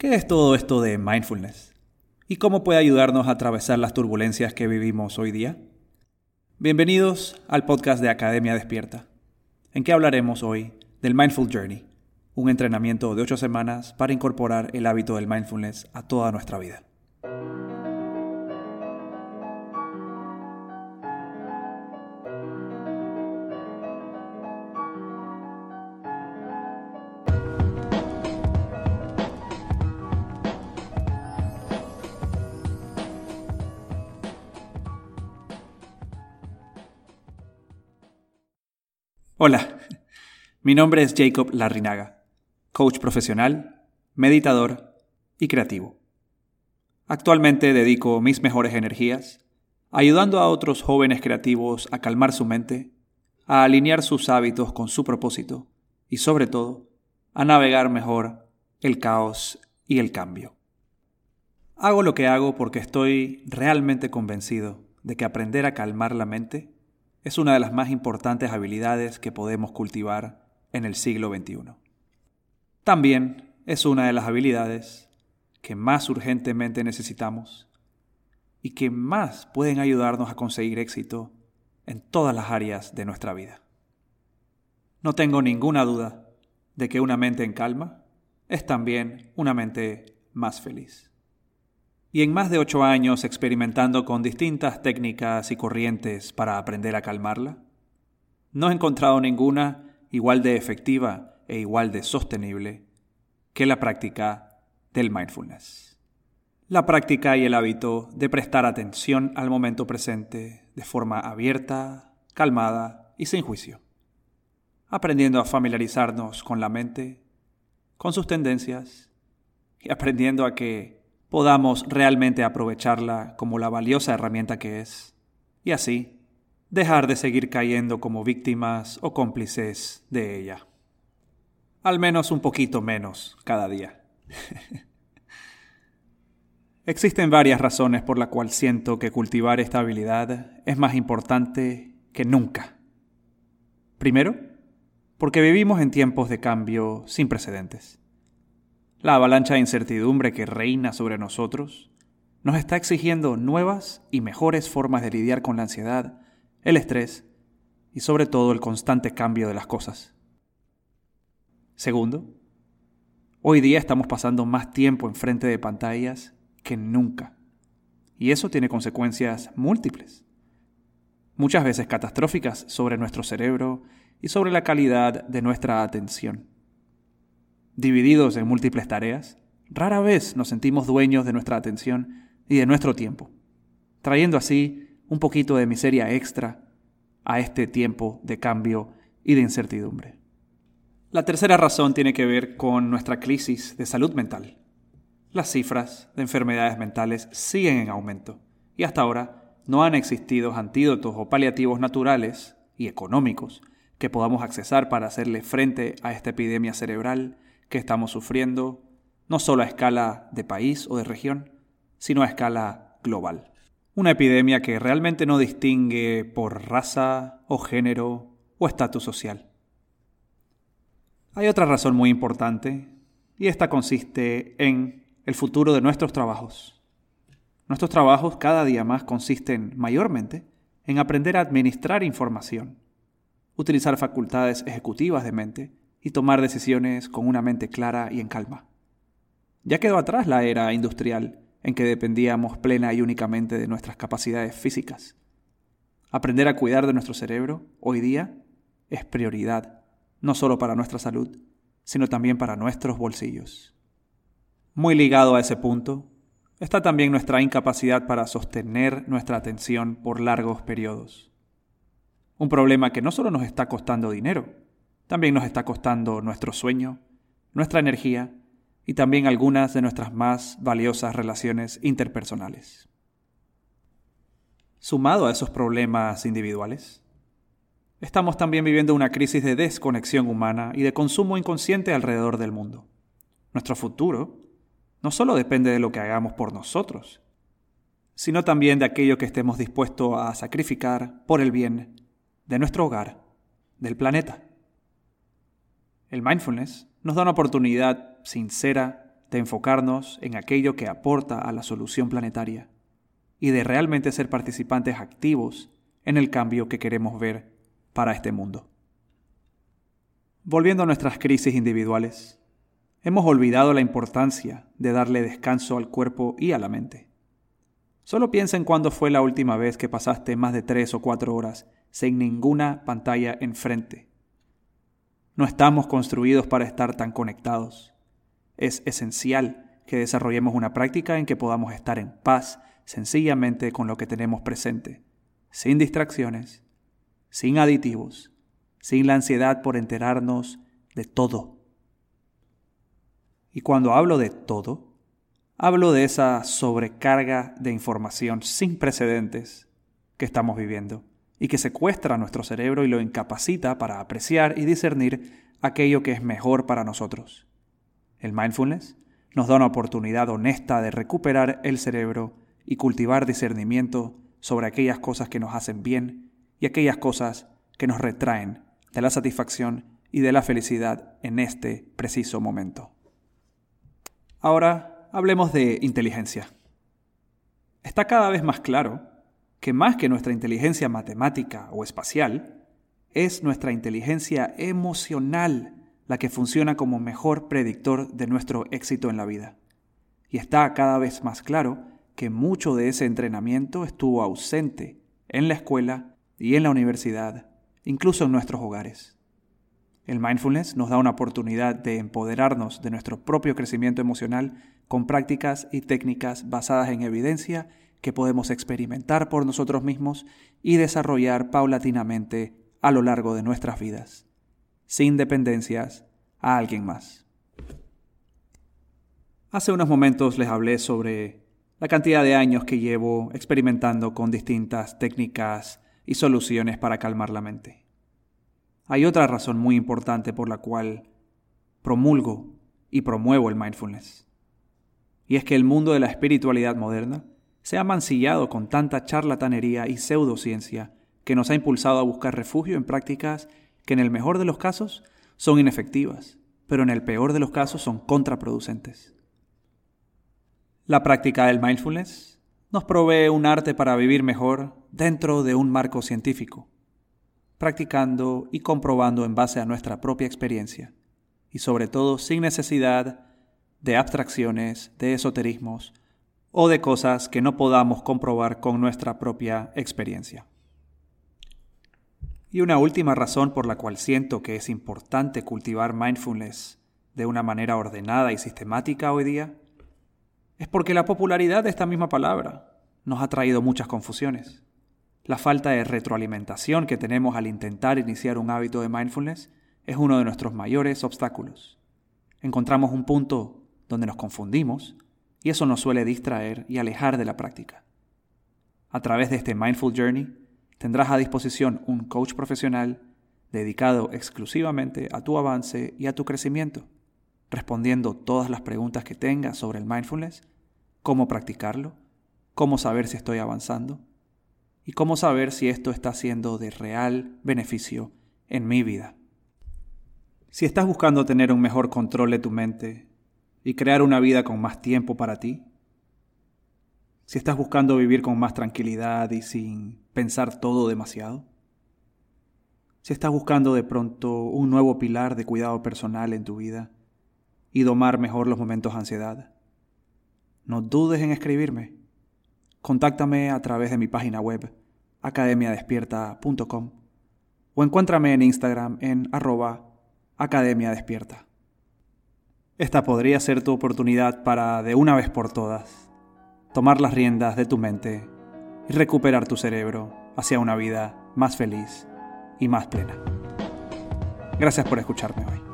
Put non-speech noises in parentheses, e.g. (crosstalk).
¿Qué es todo esto de mindfulness? ¿Y cómo puede ayudarnos a atravesar las turbulencias que vivimos hoy día? Bienvenidos al podcast de Academia Despierta, en que hablaremos hoy del Mindful Journey, un entrenamiento de ocho semanas para incorporar el hábito del mindfulness a toda nuestra vida. Hola, mi nombre es Jacob Larrinaga, coach profesional, meditador y creativo. Actualmente dedico mis mejores energías ayudando a otros jóvenes creativos a calmar su mente, a alinear sus hábitos con su propósito y sobre todo a navegar mejor el caos y el cambio. Hago lo que hago porque estoy realmente convencido de que aprender a calmar la mente es una de las más importantes habilidades que podemos cultivar en el siglo XXI. También es una de las habilidades que más urgentemente necesitamos y que más pueden ayudarnos a conseguir éxito en todas las áreas de nuestra vida. No tengo ninguna duda de que una mente en calma es también una mente más feliz y en más de ocho años experimentando con distintas técnicas y corrientes para aprender a calmarla, no he encontrado ninguna igual de efectiva e igual de sostenible que la práctica del mindfulness. La práctica y el hábito de prestar atención al momento presente de forma abierta, calmada y sin juicio, aprendiendo a familiarizarnos con la mente, con sus tendencias y aprendiendo a que podamos realmente aprovecharla como la valiosa herramienta que es, y así dejar de seguir cayendo como víctimas o cómplices de ella. Al menos un poquito menos cada día. (laughs) Existen varias razones por las cuales siento que cultivar esta habilidad es más importante que nunca. Primero, porque vivimos en tiempos de cambio sin precedentes. La avalancha de incertidumbre que reina sobre nosotros nos está exigiendo nuevas y mejores formas de lidiar con la ansiedad, el estrés y sobre todo el constante cambio de las cosas. Segundo, hoy día estamos pasando más tiempo enfrente de pantallas que nunca. Y eso tiene consecuencias múltiples, muchas veces catastróficas sobre nuestro cerebro y sobre la calidad de nuestra atención divididos en múltiples tareas, rara vez nos sentimos dueños de nuestra atención y de nuestro tiempo, trayendo así un poquito de miseria extra a este tiempo de cambio y de incertidumbre. La tercera razón tiene que ver con nuestra crisis de salud mental. Las cifras de enfermedades mentales siguen en aumento y hasta ahora no han existido antídotos o paliativos naturales y económicos que podamos accesar para hacerle frente a esta epidemia cerebral que estamos sufriendo, no solo a escala de país o de región, sino a escala global. Una epidemia que realmente no distingue por raza o género o estatus social. Hay otra razón muy importante y esta consiste en el futuro de nuestros trabajos. Nuestros trabajos cada día más consisten mayormente en aprender a administrar información, utilizar facultades ejecutivas de mente y tomar decisiones con una mente clara y en calma. Ya quedó atrás la era industrial en que dependíamos plena y únicamente de nuestras capacidades físicas. Aprender a cuidar de nuestro cerebro hoy día es prioridad, no solo para nuestra salud, sino también para nuestros bolsillos. Muy ligado a ese punto está también nuestra incapacidad para sostener nuestra atención por largos periodos. Un problema que no solo nos está costando dinero, también nos está costando nuestro sueño, nuestra energía y también algunas de nuestras más valiosas relaciones interpersonales. Sumado a esos problemas individuales, estamos también viviendo una crisis de desconexión humana y de consumo inconsciente alrededor del mundo. Nuestro futuro no solo depende de lo que hagamos por nosotros, sino también de aquello que estemos dispuestos a sacrificar por el bien de nuestro hogar, del planeta. El mindfulness nos da una oportunidad sincera de enfocarnos en aquello que aporta a la solución planetaria y de realmente ser participantes activos en el cambio que queremos ver para este mundo. Volviendo a nuestras crisis individuales, hemos olvidado la importancia de darle descanso al cuerpo y a la mente. Solo piensa en cuándo fue la última vez que pasaste más de tres o cuatro horas sin ninguna pantalla enfrente. No estamos construidos para estar tan conectados. Es esencial que desarrollemos una práctica en que podamos estar en paz sencillamente con lo que tenemos presente, sin distracciones, sin aditivos, sin la ansiedad por enterarnos de todo. Y cuando hablo de todo, hablo de esa sobrecarga de información sin precedentes que estamos viviendo y que secuestra nuestro cerebro y lo incapacita para apreciar y discernir aquello que es mejor para nosotros. El mindfulness nos da una oportunidad honesta de recuperar el cerebro y cultivar discernimiento sobre aquellas cosas que nos hacen bien y aquellas cosas que nos retraen de la satisfacción y de la felicidad en este preciso momento. Ahora hablemos de inteligencia. Está cada vez más claro que más que nuestra inteligencia matemática o espacial, es nuestra inteligencia emocional la que funciona como mejor predictor de nuestro éxito en la vida. Y está cada vez más claro que mucho de ese entrenamiento estuvo ausente en la escuela y en la universidad, incluso en nuestros hogares. El mindfulness nos da una oportunidad de empoderarnos de nuestro propio crecimiento emocional con prácticas y técnicas basadas en evidencia que podemos experimentar por nosotros mismos y desarrollar paulatinamente a lo largo de nuestras vidas, sin dependencias a alguien más. Hace unos momentos les hablé sobre la cantidad de años que llevo experimentando con distintas técnicas y soluciones para calmar la mente. Hay otra razón muy importante por la cual promulgo y promuevo el mindfulness. Y es que el mundo de la espiritualidad moderna se ha mancillado con tanta charlatanería y pseudociencia que nos ha impulsado a buscar refugio en prácticas que en el mejor de los casos son inefectivas, pero en el peor de los casos son contraproducentes. La práctica del mindfulness nos provee un arte para vivir mejor dentro de un marco científico, practicando y comprobando en base a nuestra propia experiencia, y sobre todo sin necesidad de abstracciones, de esoterismos o de cosas que no podamos comprobar con nuestra propia experiencia. Y una última razón por la cual siento que es importante cultivar mindfulness de una manera ordenada y sistemática hoy día es porque la popularidad de esta misma palabra nos ha traído muchas confusiones. La falta de retroalimentación que tenemos al intentar iniciar un hábito de mindfulness es uno de nuestros mayores obstáculos. Encontramos un punto donde nos confundimos y eso nos suele distraer y alejar de la práctica. A través de este Mindful Journey tendrás a disposición un coach profesional dedicado exclusivamente a tu avance y a tu crecimiento, respondiendo todas las preguntas que tengas sobre el mindfulness, cómo practicarlo, cómo saber si estoy avanzando y cómo saber si esto está siendo de real beneficio en mi vida. Si estás buscando tener un mejor control de tu mente, y crear una vida con más tiempo para ti? Si estás buscando vivir con más tranquilidad y sin pensar todo demasiado? Si estás buscando de pronto un nuevo pilar de cuidado personal en tu vida y domar mejor los momentos de ansiedad, no dudes en escribirme. Contáctame a través de mi página web academiadespierta.com o encuéntrame en Instagram en arroba academiadespierta. Esta podría ser tu oportunidad para, de una vez por todas, tomar las riendas de tu mente y recuperar tu cerebro hacia una vida más feliz y más plena. Gracias por escucharme hoy.